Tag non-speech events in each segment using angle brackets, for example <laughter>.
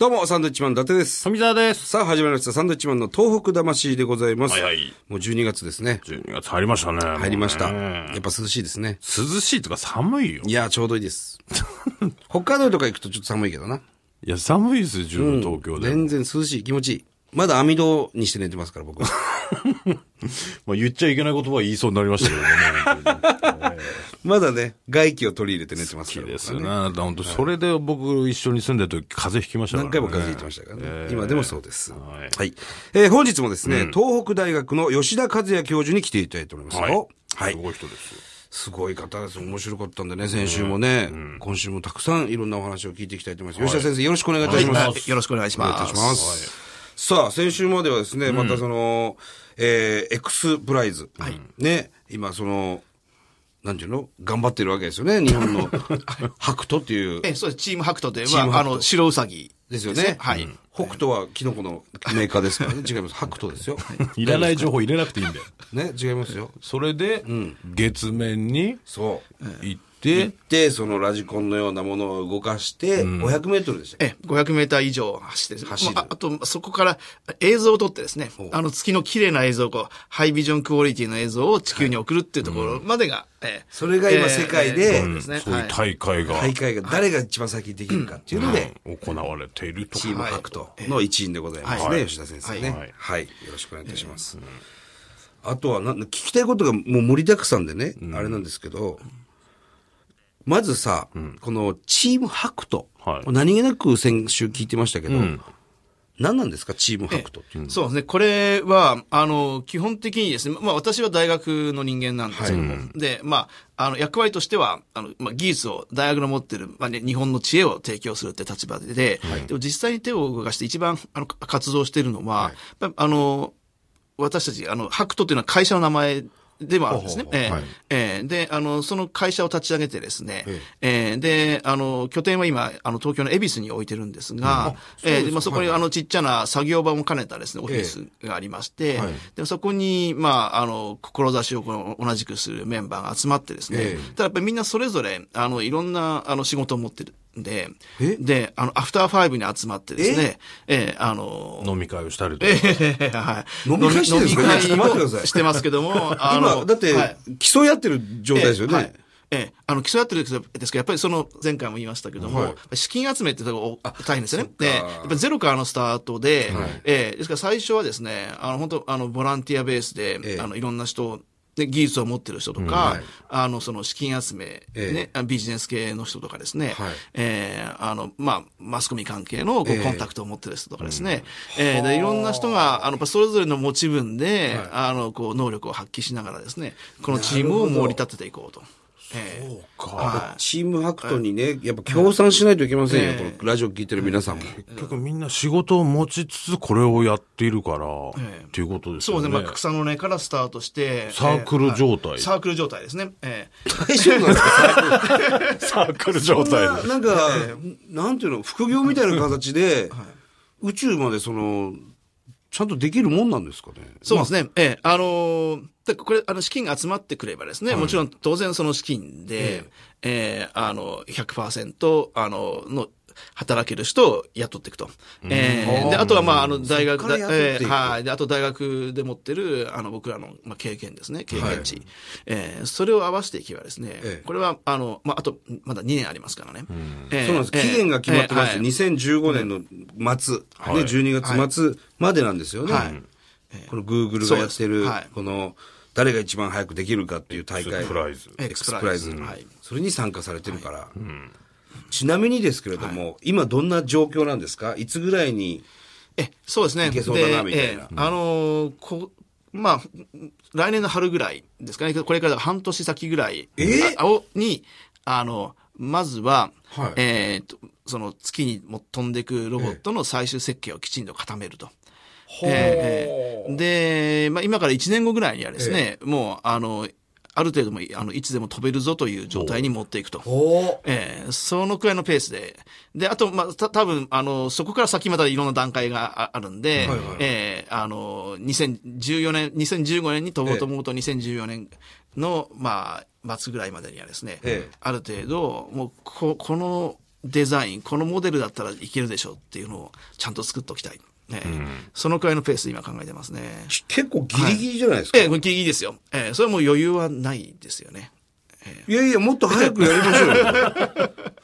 どうも、サンドイッチマン伊達です。富澤です。さあ、始まりました。サンドイッチマンの東北魂でございます。はいはいもう12月ですね。12月入りましたね。入りました。やねっぱ涼しいですね。涼しいとか寒いよ。いや、ちょうどいいです。<laughs> 北海道とか行くとちょっと寒いけどな。いや、寒いですよ、十分東京でも。全然涼しい、気持ちいい。まだ網戸にして寝てますから、僕は。<laughs> まあ言っちゃいけない言葉は言いそうになりましたけどね。<laughs> まだね、外気を取り入れて寝てますから。好きですよね。なた本当それで僕一緒に住んでる時風邪ひきましたからね。何回も風邪ひいてましたからね。えー今でもそうです。ははいい。えー本日もですね、東北大学の吉田和也教授に来ていただいておりますよ。はいす。ごい人ですよ。すごい方です。面白かったんでね、先週もね、今週もたくさんいろんなお話を聞いていきたいと思います。吉田先生、よろしくお願いいたします。はいよろしくお願いしお願いいます。たします。さあ、先週まではですね、またその、えー、X プライズ。ね、今その、なんていうの？頑張ってるわけですよね。日本の、<laughs> ハクトっていう。え、そうです。チームハクトで、まあ、あの、白ウサギですよね。はい。北斗はキノコのメーカーですからね。<laughs> 違います。ハクトですよ。いらない情報入れなくていいんだよ。ね、違いますよ。それで、月面にそう。行っでて、、そのラジコンのようなものを動かして、500メートルでしたっけ？え、500メーター以上走って走る。まあ、あと、そこから映像を撮ってですね、あの月の綺麗な映像をこう、ハイビジョンクオリティの映像を地球に送るっていうところまでが、えそれが今世界でそうですね。そういうはい。大会が、大会が誰が一番先にできるかっていうので、行われていると。チームハクトの一員でございますね、はい。吉田先生ね、ははい。い。よろしくお願いいたします。あとはな、聞きたいことがもう盛りだくさんでね、あれなんですけど、まずさ、このチームハクト、はい。何気なく先週聞いてましたけど、何なんですか、チームハクトって。いうのは。そうですね。これは、あの、基本的にですね、まあ私は大学の人間なんですけども、で、まあ、あの、役割としては、あの、まあ技術を、大学の持ってる、まあね、日本の知恵を提供するって立場で、でも実際に手を動かして一番、あの、活動しているのは、やっぱあの、私たち、あの、ハクトっていうのは会社の名前でもあるんですね。ええ。で、あの、その会社を立ち上げてですね、ええ。で、あの、拠点は今、あの、東京の恵比寿に置いてるんですが、ええ。で、まあ、そこに、あの、ちっちゃな作業場も兼ねたですね、オフィスがありまして、はいで、そこに、まあ、あの、志をこの同じくするメンバーが集まってですね、ええ。ただやっぱりみんなそれぞれ、あの、いろんな、あの、仕事を持ってる。んでえ、で、あの、アフターファイブに集まってですね、え？えあの、飲み会をしたりとか。はい。飲み会してるんですか？飲み会してますけども、<laughs> あ今、だってはい、競い合ってる状態ですよね。はい。ええ、あの、競い合ってるんですけど、やっぱりその、前回も言いましたけども、はい資金集めってとこ大変ですよね。で、やっぱりゼロからのスタートで、ええ、ですから最初はですね、あの、本当あの、ボランティアベースで、ええあの、いろんな人、で、技術を持ってる人とか、あの、その資金集め、ええ。ね、あビジネス系の人とかですね、はい。ええあの、まあ、マスコミ関係のこうええ。コンタクトを持ってる人とかですね、ええで、いろんな人が、あ。の、それぞれの持ち分で、あの、こう、能力を発揮しながらですね、このチームを盛り立てていこうと。ええチームハクトにね、やっぱ協賛しないといけませんよ、このラジオ聞いてる皆さんも。結局みんな仕事を持ちつつこれをやっているから、ええ。っていうことですよね。そうですね、まあ、草の根からスタートして、サークル状態。ええはい。サークル状態ですね。ええ。大丈夫なんですか？<laughs> サークル状態そんななんか、なんていうの、副業みたいな形で、宇宙までその、ちゃんとできるもんなんですかね。そうですね。ええ、あのーだこれ、あの、資金が集まってくればですね、もちろん当然その資金で、ええあの、100%、あの、の、働ける人を雇っていくと。ええで、あとはまあ、あの、大学、そっから雇っていく。ええはい。で、あと大学で持ってる、あの、僕らの、まあ、経験ですね、経験値。ええそれを合わせていけばですね、ええ。これは、あの、まあ、あと、まだ2年ありますからね。ええそうなんです。ええ期限が決まってます。ええはい。2015年の末、ね、はい12月末までなんですよね。はい。この Google がやってる、はい。この、誰が一番早くできるかっていう大会。 XPRIZE エ XPRIZE。はい。それに参加されてるから。ちなみにですけれども、今どんな状況なんですか？いつぐらいに、え、そうですね。いけそうだなでみたいな。ええあのーこ、まあ、来年の春ぐらいですかね。これから半年先ぐらい。え？あをに、あの、まずは、はい。えーと、その月にも飛んでいくロボットの最終設計をきちんと固めると。ええで、まあ、今から1年後ぐらいにはですね、もう、あの、ある程度も、あの、いつでも飛べるぞという状態に持っていくと。おええそのくらいのペースで。で、あと、まあ、た、多分あの、そこから先またいろんな段階がああるんで、はいはいええあの、2014年、2015年に飛ぼうと思うと2014年の、まあ、末ぐらいまでにはですね、ええある程度、もう、こ、この、デザイン、このモデルだったらいけるでしょうっていうのをちゃんと作っておきたい。ねそのくらいのペースで今考えてますね。結構ギリギリじゃないですか？ええ、これギリギリですよ。ええ、それはもう余裕はないですよね。いやいや、もっと早くやりましょうよ。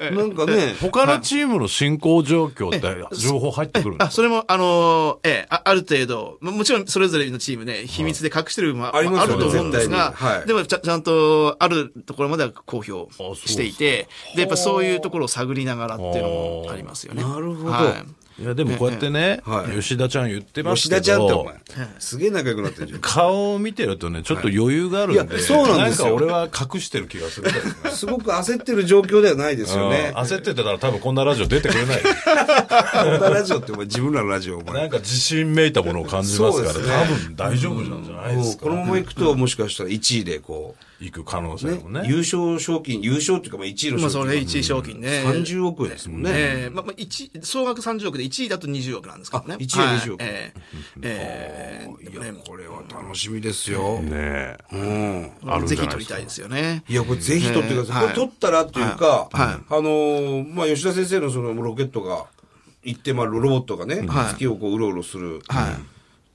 <laughs> なんかね、他のチームの進行状況って情報入ってくるんであ、それも、あのーええ、あある程度、ももちろんそれぞれのチームね、秘密で隠してる部分もあると思うんですが、はい。でもちゃちゃんと、あるところまでは公表していて、で、やっぱそういうところを探りながらっていうのもありますよね。なるほど。はいいや、でもこうやってね、はい吉田ちゃん言ってます吉けど。田ちゃんってお前、すげえ仲良くなってるじゃん。顔を見てるとね、ちょっと余裕があるんで。いやそうなんですよなんか俺は隠してる気がする。<laughs> すごく焦ってる状況ではないですよねうん。<laughs> 焦ってたら多分こんなラジオ出てくれない。こんなラジオってお前自分らのラジオお前。なんか自信めいたものを感じますから、そうですね多分大丈夫なんじゃないですか。もうこのまま行くと、もしかしたら1位でこ行く可能性う、もね。優勝賞金、優勝っていうかまあ1位のまあ、それ賞金。1位賞金ね。30億円ですもんね。ええまあ、まあ、一総額30億で1位だと20億なんですけどね。あ1位は20億はいええええいや、これは楽しみですよ。ねえ。うん。あるんじぜひ取りたいですよね。いや、これぜひ取ってください。はいこれ取ったらっていうか、はいはいあのーまあ、吉田先生のそのロケットが行って、まあ、ロボットがね、はい月をこう、うろうろする。はい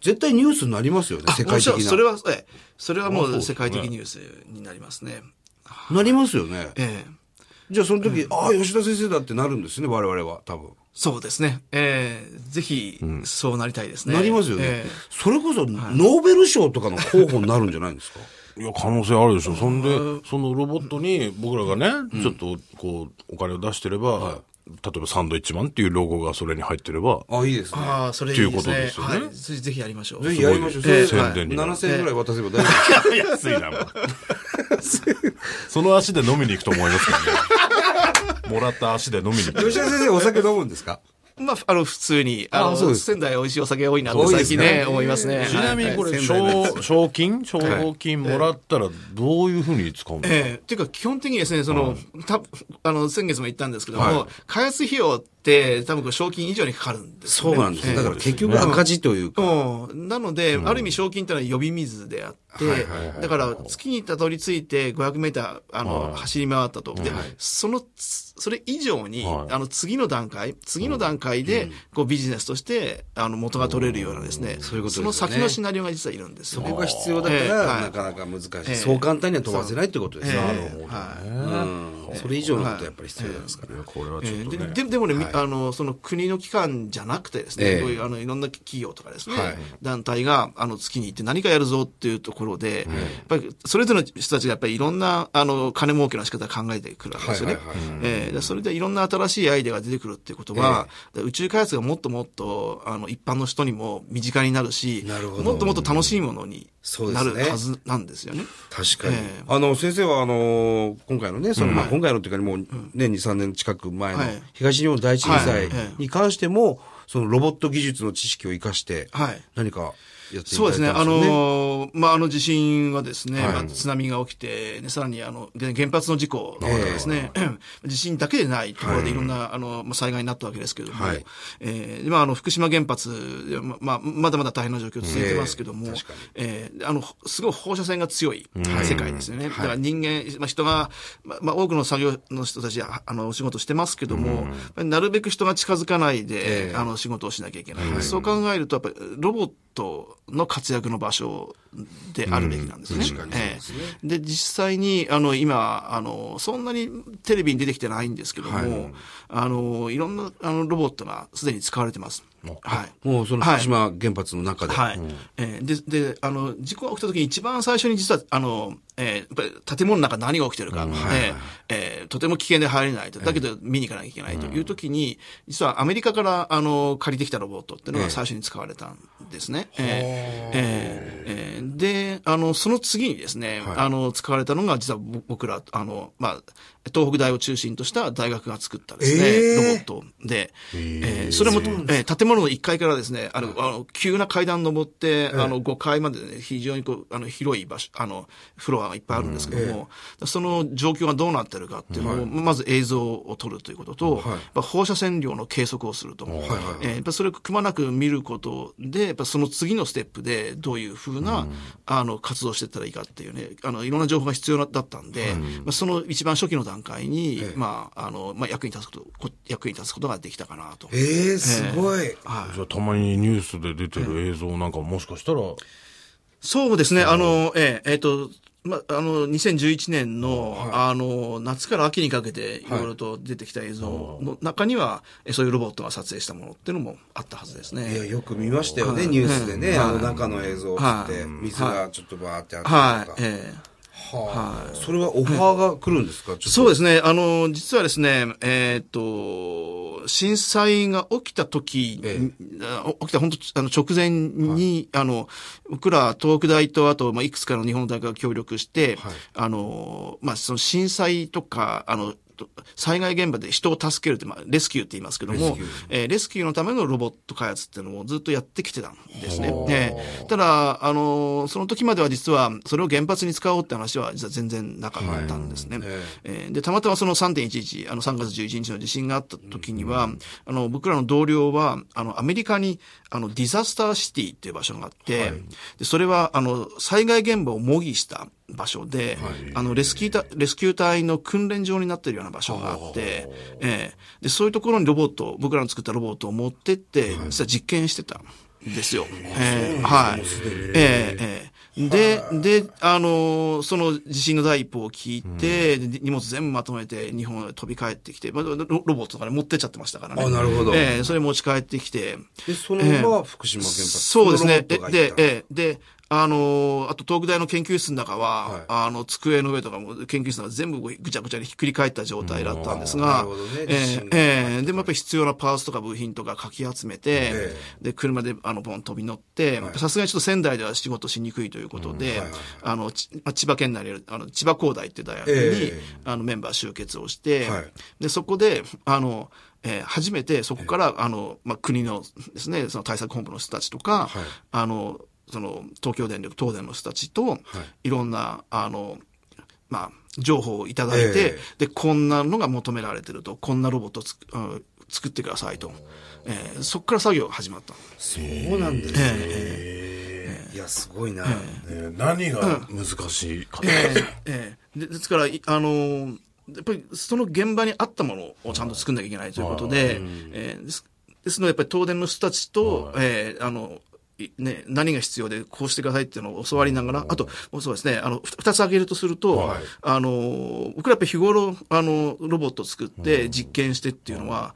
絶対ニュースになりますよね、世界的な。それは、ええそれはもう世界的ニュースになりますね。なりますよね。ええじゃあその時、ああ、吉田先生だってなるんですね、我々は、多分。そうですね。ええぜひ、そうなりたいですね。なりますよね。ええそれこそ、ノーベル賞とかの候補になるんじゃないんですか？<laughs> いや、可能性あるでしょ。そんで、そのロボットに僕らがね、ちょっとこう、お金を出してれば、例えばサンドイッチマンっていうロゴがそれに入ってれば、ああ、いいですね。ああ、それいいですね。っていうことですよねはい。ぜひぜひやりましょう。ぜひやりましょう。宣伝になる7000円ぐらい渡せば大丈夫。<laughs> 安いな、もう <laughs> その足で飲みに行くと思いますけどね。もらった足で飲みに。吉田先生お酒飲むんですか？まあ、あの、普通に、あの、仙台美味しいお酒多いなっ最近ね、思いますね。ちなみにこれ、賞、賞金？賞金もらったらどういうふうに使うんですか、ええ。っていうか、基本的にですね、その、た、あの、先月も言ったんですけども、開発費用って、多分これ賞金以上にかかるんですよね。そうなんですよ。ええ。だから結局赤字というか。うん。なので、ある意味賞金ってのは呼び水であって、だから月にたどり着いて500メーター、あの、走り回ったと。で、その、それ以上に、はい。あの、次の段階、次の段階で、こうビジネスとして、あの、元が取れるようなですね、そういうことですよね。その先のシナリオが実はいるんですよね。ここが必要だかええら、はいなかなか難しい。ええ。そう簡単には飛ばせないってことですね。ええはい。うんそれ以上のことはやっぱり必要なんですから。これはちょっとでもね、みあの、その国の機関じゃなくてですね、ええ。こういうあのいろんな企業とかですね、はい。団体があの月に行って何かやるぞっていうところで、やっぱりそれぞれの人たちがやっぱりいろんなあの金儲けの仕方を考えてくるわけですよね。えそれでいろんな新しいアイデアが出てくるっていうことは、宇宙開発がもっともっとあの一般の人にも身近になるし、なるほど。もっともっと楽しいものになそうですね。るはずなんですよね。確かに。ええ。あの、先生は、あの、今回のね、その、まあ、今回のっていうか、もう、ね、2、3年近く前のはい。東日本大震災に関しても、そのロボット技術の知識を生かして、はい。何かやっていたそうですね。だいたんですよね。あのーまあ、あの地震はですね、はい。まあ、津波が起きて、ね、さらにあの、で原発の事故がですね、地震だけでないところでいろんな、あの、まあ、災害になったわけですけれども、はい。えーまあ、あの、福島原発、ままあ、まだまだ大変な状況続いてますけども、ええーあの、すごい放射線が強い世界ですよね。だから人間、まあ、人が、まあ、まあ、多くの作業の人たちは、あの、お仕事してますけども、なるべく人が近づかないで、ええ。あの、仕事をしなきゃいけない。そう考えると、やっぱり、ロボットの活躍の場所であるべきなんですね。確かにそうですねええで、実際に、あの、今、あの、そんなにテレビに出てきてないんですけども、はいあの、いろんな、あの、ロボットがすでに使われてます。はい。もうその福島原発の中で。はい。えーで、で、あの、事故が起きた時に一番最初に実は、あの、えーやっぱり建物の中何が起きてるか、えーえーとても危険で入れないと。だけど見に行かなきゃいけないと。いう時に、実はアメリカから、あの、借りてきたロボットっていうのが最初に使われたんですね。えーえーえー。で、あの、その次にですね、あの、使われたのが実はぼ僕ら、あの、まあ、東北大を中心とした大学が作ったですね、えーロボットで、えーそれも、えー建物の1階からですね、あの、あの急な階段登って、あの、5階までね、非常にこう、あの、広い場所、あの、フロアがいっぱいあるんですけども、その状況がどうなってるかっていうのを、まず映像を撮るということと、やっぱ放射線量の計測をすると。えーやっぱそれをくまなく見ることで、やっぱその次のステップでどういうふうな、あの、活動していったらいいかっていうね、あの、いろんな情報が必要だったんで、まあ、その一番初期の段段階に、まあ、あの、まあ、役に立つこと、こ役に立つことができたかなと。ええすごい。じゃあたまにニュースで出てる映像なんかもしかしたら、そうですね、あの、えええっ、と、ま、あの、2011年の、あの、夏から秋にかけて、いろいろと出てきた映像の中には、えそういうロボットが撮影したものっていうのもあったはずですいや、ね。よく見ましたよね、ニュースでね。あの中の映像って、水がちょっとバーってあはいったりとか。。ええはあ。それはオファーが来るんですか？ちょっとそうですね。あの、実はですね、えっ、と、震災が起きた時、えあ起きた本当あの直前に、あの、僕ら東北大と、あと、まあ、いくつかの日本の大学が協力して、はい。あの、まあ、その震災とか、あの、と災害現場で人を助けるって、まあ、レスキューって言いますけども、レスキュー。えーレスキューのためのロボット開発っていうのをずっとやってきてたんですね。えーただ、あの、その時までは実は、それを原発に使おうって話は実は全然なかったんですね。ええーで、たまたまその3.11、あの3月11日の地震があった時には、あの、僕らの同僚は、あの、アメリカに、あの、ディザスターシティっていう場所があって、で、それは、あの、災害現場を模擬した場所で、あの、レスキュー隊、レスキュー隊の訓練場になってるような場所があって、えーで、そういうところにロボットを、僕らの作ったロボットを持ってって、実は実験してた。んですよ。えーはい。えーえーで、で、あのーその地震の第一報を聞いて、で荷物全部まとめて日本へ飛び帰ってきて、まあ、ロロボットとかね持ってっちゃってましたからね。あなるほどえーそれ持ち帰ってきて、で、そのまま福島原発。そうですね。でええで、あのーあと東北大の研究室の中は、はい。あの、机の上とかも研究室の中全部ぐちゃぐちゃにひっくり返った状態だったんですがね、え地震がえええでもやっぱり必要なパーツとか部品とかかき集めて、えで、車であの、ボン飛び乗って、さすがにちょっと仙台では仕事しにくいということで、あの、千葉県内にある、あの、千葉工大っていう大学に、ええ。あの、メンバー集結をして、はい。で、そこで、あの、えー初めてそこから、あの、まあ、国のですね、その対策本部の人たちとか、はい。あの、その、東京電力、東電の人たちと、い、ろんな、あの、まあ、情報をいただいて、えで、こんなのが求められてると、こんなロボットをつく、うん作ってくださいと。えーそこから作業が始まった。そうなんですね。いや、すごいな。ね何が難しいか、ええでですから、いあのーやっぱりその現場に合ったものをちゃんと作んなきゃいけないということで、えーですですので、やっぱり東電の人たちと、えーあの、いね、何が必要でこうしてくださいっていうのを教わりながら、あと、そうですね、あの、ふ二つ挙げるとすると、あの、僕らやっぱり日頃、あの、ロボットを作って実験してっていうのは、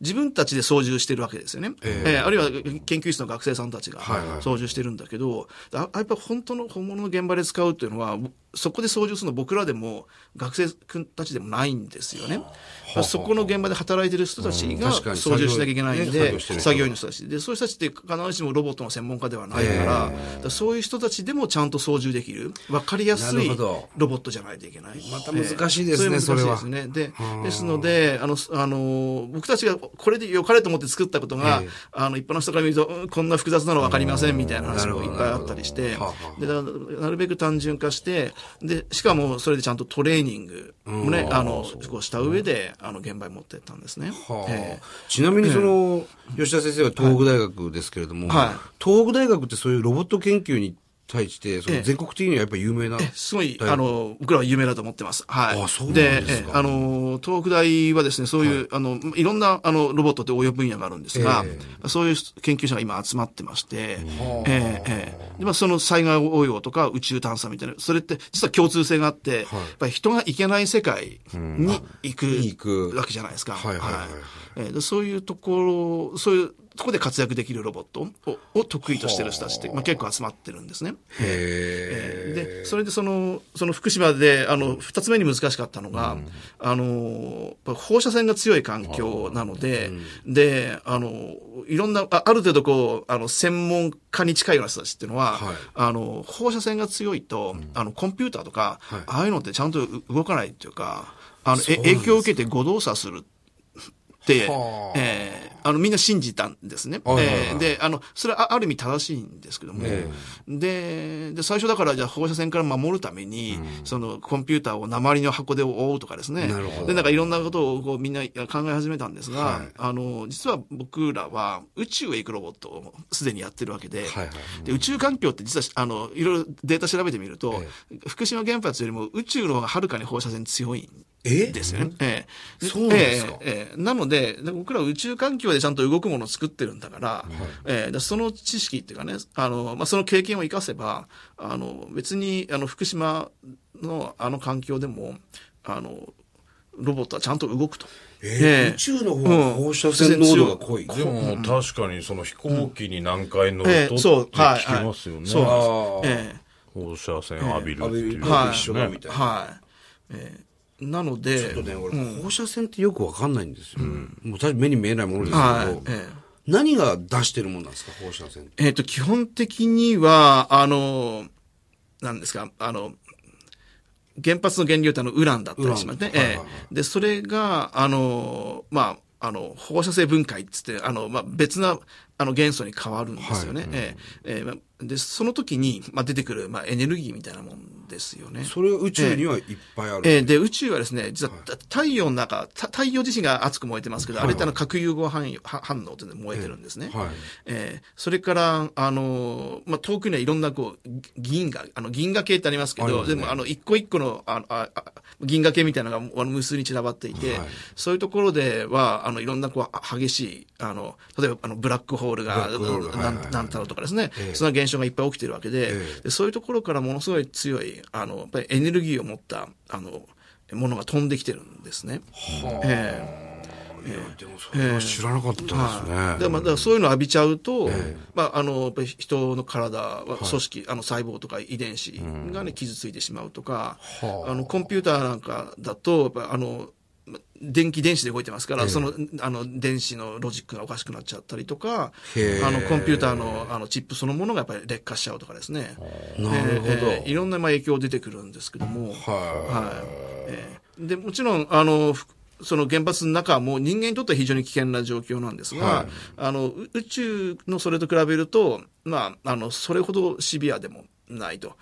自分たちで操縦してるわけですよね。えーあるいは研究室の学生さんたちがはいはい。操縦してるんだけど、あやっぱ本当の本物の現場で使うっていうのは、そこで操縦するの僕らでも学生君たちでもないんですよね。そこの現場で働いてる人たちが操縦しなきゃいけないんで、作業員の人たち。で、そういう人たちって必ずしもロボットの専門家ではないから、だからそういう人たちでもちゃんと操縦できる、わかりやすないロボットじゃないといけない。また難しいですねえーそれは。ね。で、ですので、あの、あの、僕たちがこれで良かれと思って作ったことが、ええ。あの、一般の人から見ると、うんこんな複雑なの分かりませんみたいな話もいっぱいあったりしてで、だなるべく単純化して、で、しかもそれでちゃんとトレーニングもね、あの、こうした上で、あの、現場に持ってったんですね。はあ。ええ。ちなみにその、吉田先生は東北大学ですけれども、はい。東北大学ってそういうロボット研究に対して、そえ。えの全国的にはやっぱり有名な。すごい、あの、僕らは有名だと思ってます。はい。あそうであの、東北大はですね、そういう、あの、いろんな、あの、ロボットって応用分野があるんですが、えそういう研究者が今集まってまして、ええええ。でまあ、その災害応用とか宇宙探査みたいな、それって実は共通性があって、やっぱり人が行けない世界に行く,、に行く。わけじゃないですか。はいはいはい。はい。ええでそういうところ、そういうところで活躍できるロボットをを得意としてる人たちって、まあ、結構集まってるんですね。へえ。で、それでその、その福島で、あの、二つ目に難しかったのが、あの、やっぱ放射線が強い環境なので、で、あの、いろんな、あある程度こう、あの、専門家に近いような人たちっていうのは、はい。あの、放射線が強いと、あの、コンピューターとか、ああいうのってちゃんとう動かないっていうか、あの、え影響を受けて誤動作するえーあの、みんな信じたんですね。はいはいはい。えーで、あの、それはあある意味正しいんですけども、で、で、最初だからじゃあ放射線から守るために、そのコンピューターを鉛の箱で覆うとかですね。なるほど。で、なんかいろんなことをこうみんな考え始めたんですが、はい。あの、実は僕らは宇宙へ行くロボットをすでにやってるわけで、はいはい。で宇宙環境って実はあのいろいろデータ調べてみると、福島原発よりも宇宙の方がはるかに放射線強いんえ？ですよね。ええ。そうなんですか。ええええ。なので、僕らは宇宙環境でちゃんと動くものを作ってるんだから、ええだその知識っていうかね、あの、まあ、その経験を生かせば、あの、別に、あの、福島のあの環境でも、あの、ロボットはちゃんと動くと。えーええ。宇宙の方が放射線濃度が濃い。でも確かにその飛行機に何回乗るとう、はい。聞きますよね。そうです。ええ。放射線浴びるっていう。浴びるのと一緒だみたいな。はい。えーなので、ちょっとね、俺、放射線ってよくわかんないんですよ。もう確かに目に見えないものですけど、はい。えー何が出してるもんなんですか、放射線。えっ、と、基本的には、あの、なんですか、あの、原発の原料ってあの、ウランだったりしますね。はいはいはいええで、それが、あの、まあ、あの、放射性分解っつって、あの、まあ、別な、あの、元素に変わるんですよね。ええ。ええ。まあで、その時に、まあ、出てくる、まあ、エネルギーみたいなもんですよね。それが宇宙にはいっぱいある。えーで、宇宙はですね、実は、太陽の中、た太陽自身が熱く燃えてますけど、あれってあの核融合反応は反応っていうので燃えてるんですね。はい。えーそれから、あのーまあ、遠くにはいろんなこう、ぎ銀河、あの、銀河系ってありますけど、ね。でもあの、一個一個の、あああ銀河系みたいなのがあの無数に散らばっていて、はい。そういうところでは、あの、いろんなこう、あ激しい、あの、例えばあの、ブラックホールが、ブラックホールがはいはいはい。なんなんたらとかですね、ええ。そんな現象がいっぱい起きてるわけで、ええ。でそういうところからものすごい強い、あの、やっぱりエネルギーを持った、あの、ものが飛んできてるんですね。ええ。いやでもそれは知らなかったですね。はい。でまあ、だからそういうのを浴びちゃうと、まあ、あの、やっぱり人の体は、組織、あの、細胞とか遺伝子がね、傷ついてしまうとか、あ。の、コンピューターなんかだと、やっぱりあの、ま電気電子で動いてますから、その、あの、電子のロジックがおかしくなっちゃったりとか、あの、コンピューターの、あの、チップそのものがやっぱり劣化しちゃうとかですね。なるほど。えーいろんなまあ影響出てくるんですけども、ははい。えーで、もちろん、あの、ふその原発の中はもう人間にとっては非常に危険な状況なんですが、はい。あの、う宇宙のそれと比べると、まあ、あの、それほどシビアでもないと。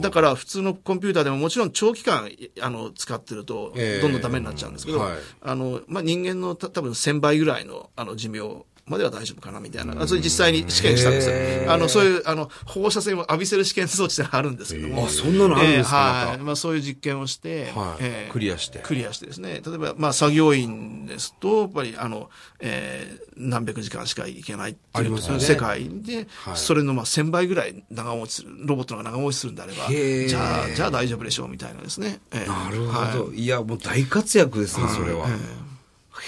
だから普通のコンピューターでももちろん長期間、あの、使ってるとええ、どんどんダメになっちゃうんですけど、はい。あの、まあ、人間のた多分1000倍ぐらいの、あの、寿命までは大丈夫かなみたいな。それ実際に試験したんですへよ。あの、そういう、あの、放射線を浴びせる試験装置ってあるんですけども。あそんなのあるんですかえーはい。まあ、そういう実験をして、はいえークリアしてクリアしてですね。例えば、まあ、作業員ですと、やっぱり、あの、えー何百時間しかいけないっていうありますよね世界で、はいそれのまあ1000倍ぐらい長持ちする、ロボットが長持ちするんであれば、じゃあ、じゃあ大丈夫でしょうみたいなですね。えーなるはいほど。いや、もう大活躍ですね、それは。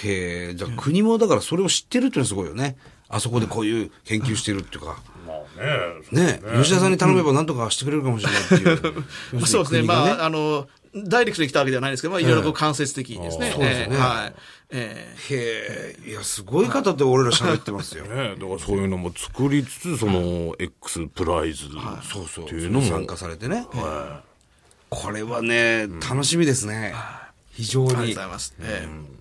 へえ、じゃあ国もだからそれを知ってるっていうのはすごいよね。あそこでこういう研究してるっていうか。まあね。ね吉田さんに頼めば何とかしてくれるかもしれないっていう。<laughs> まあそうですね。まあ、あの、ダイレクトに来たわけではないですけど、まあ、いろいろこう間接的にですね。そうですねえーはい。えーへえ、いや、すごい方って俺ら喋ってますよ。ねだからそういうのも作りつつ、その X プライズそうそう。っていうのも、参加されてね。これはね、楽しみですね。非常にありがとうござい。ます。えー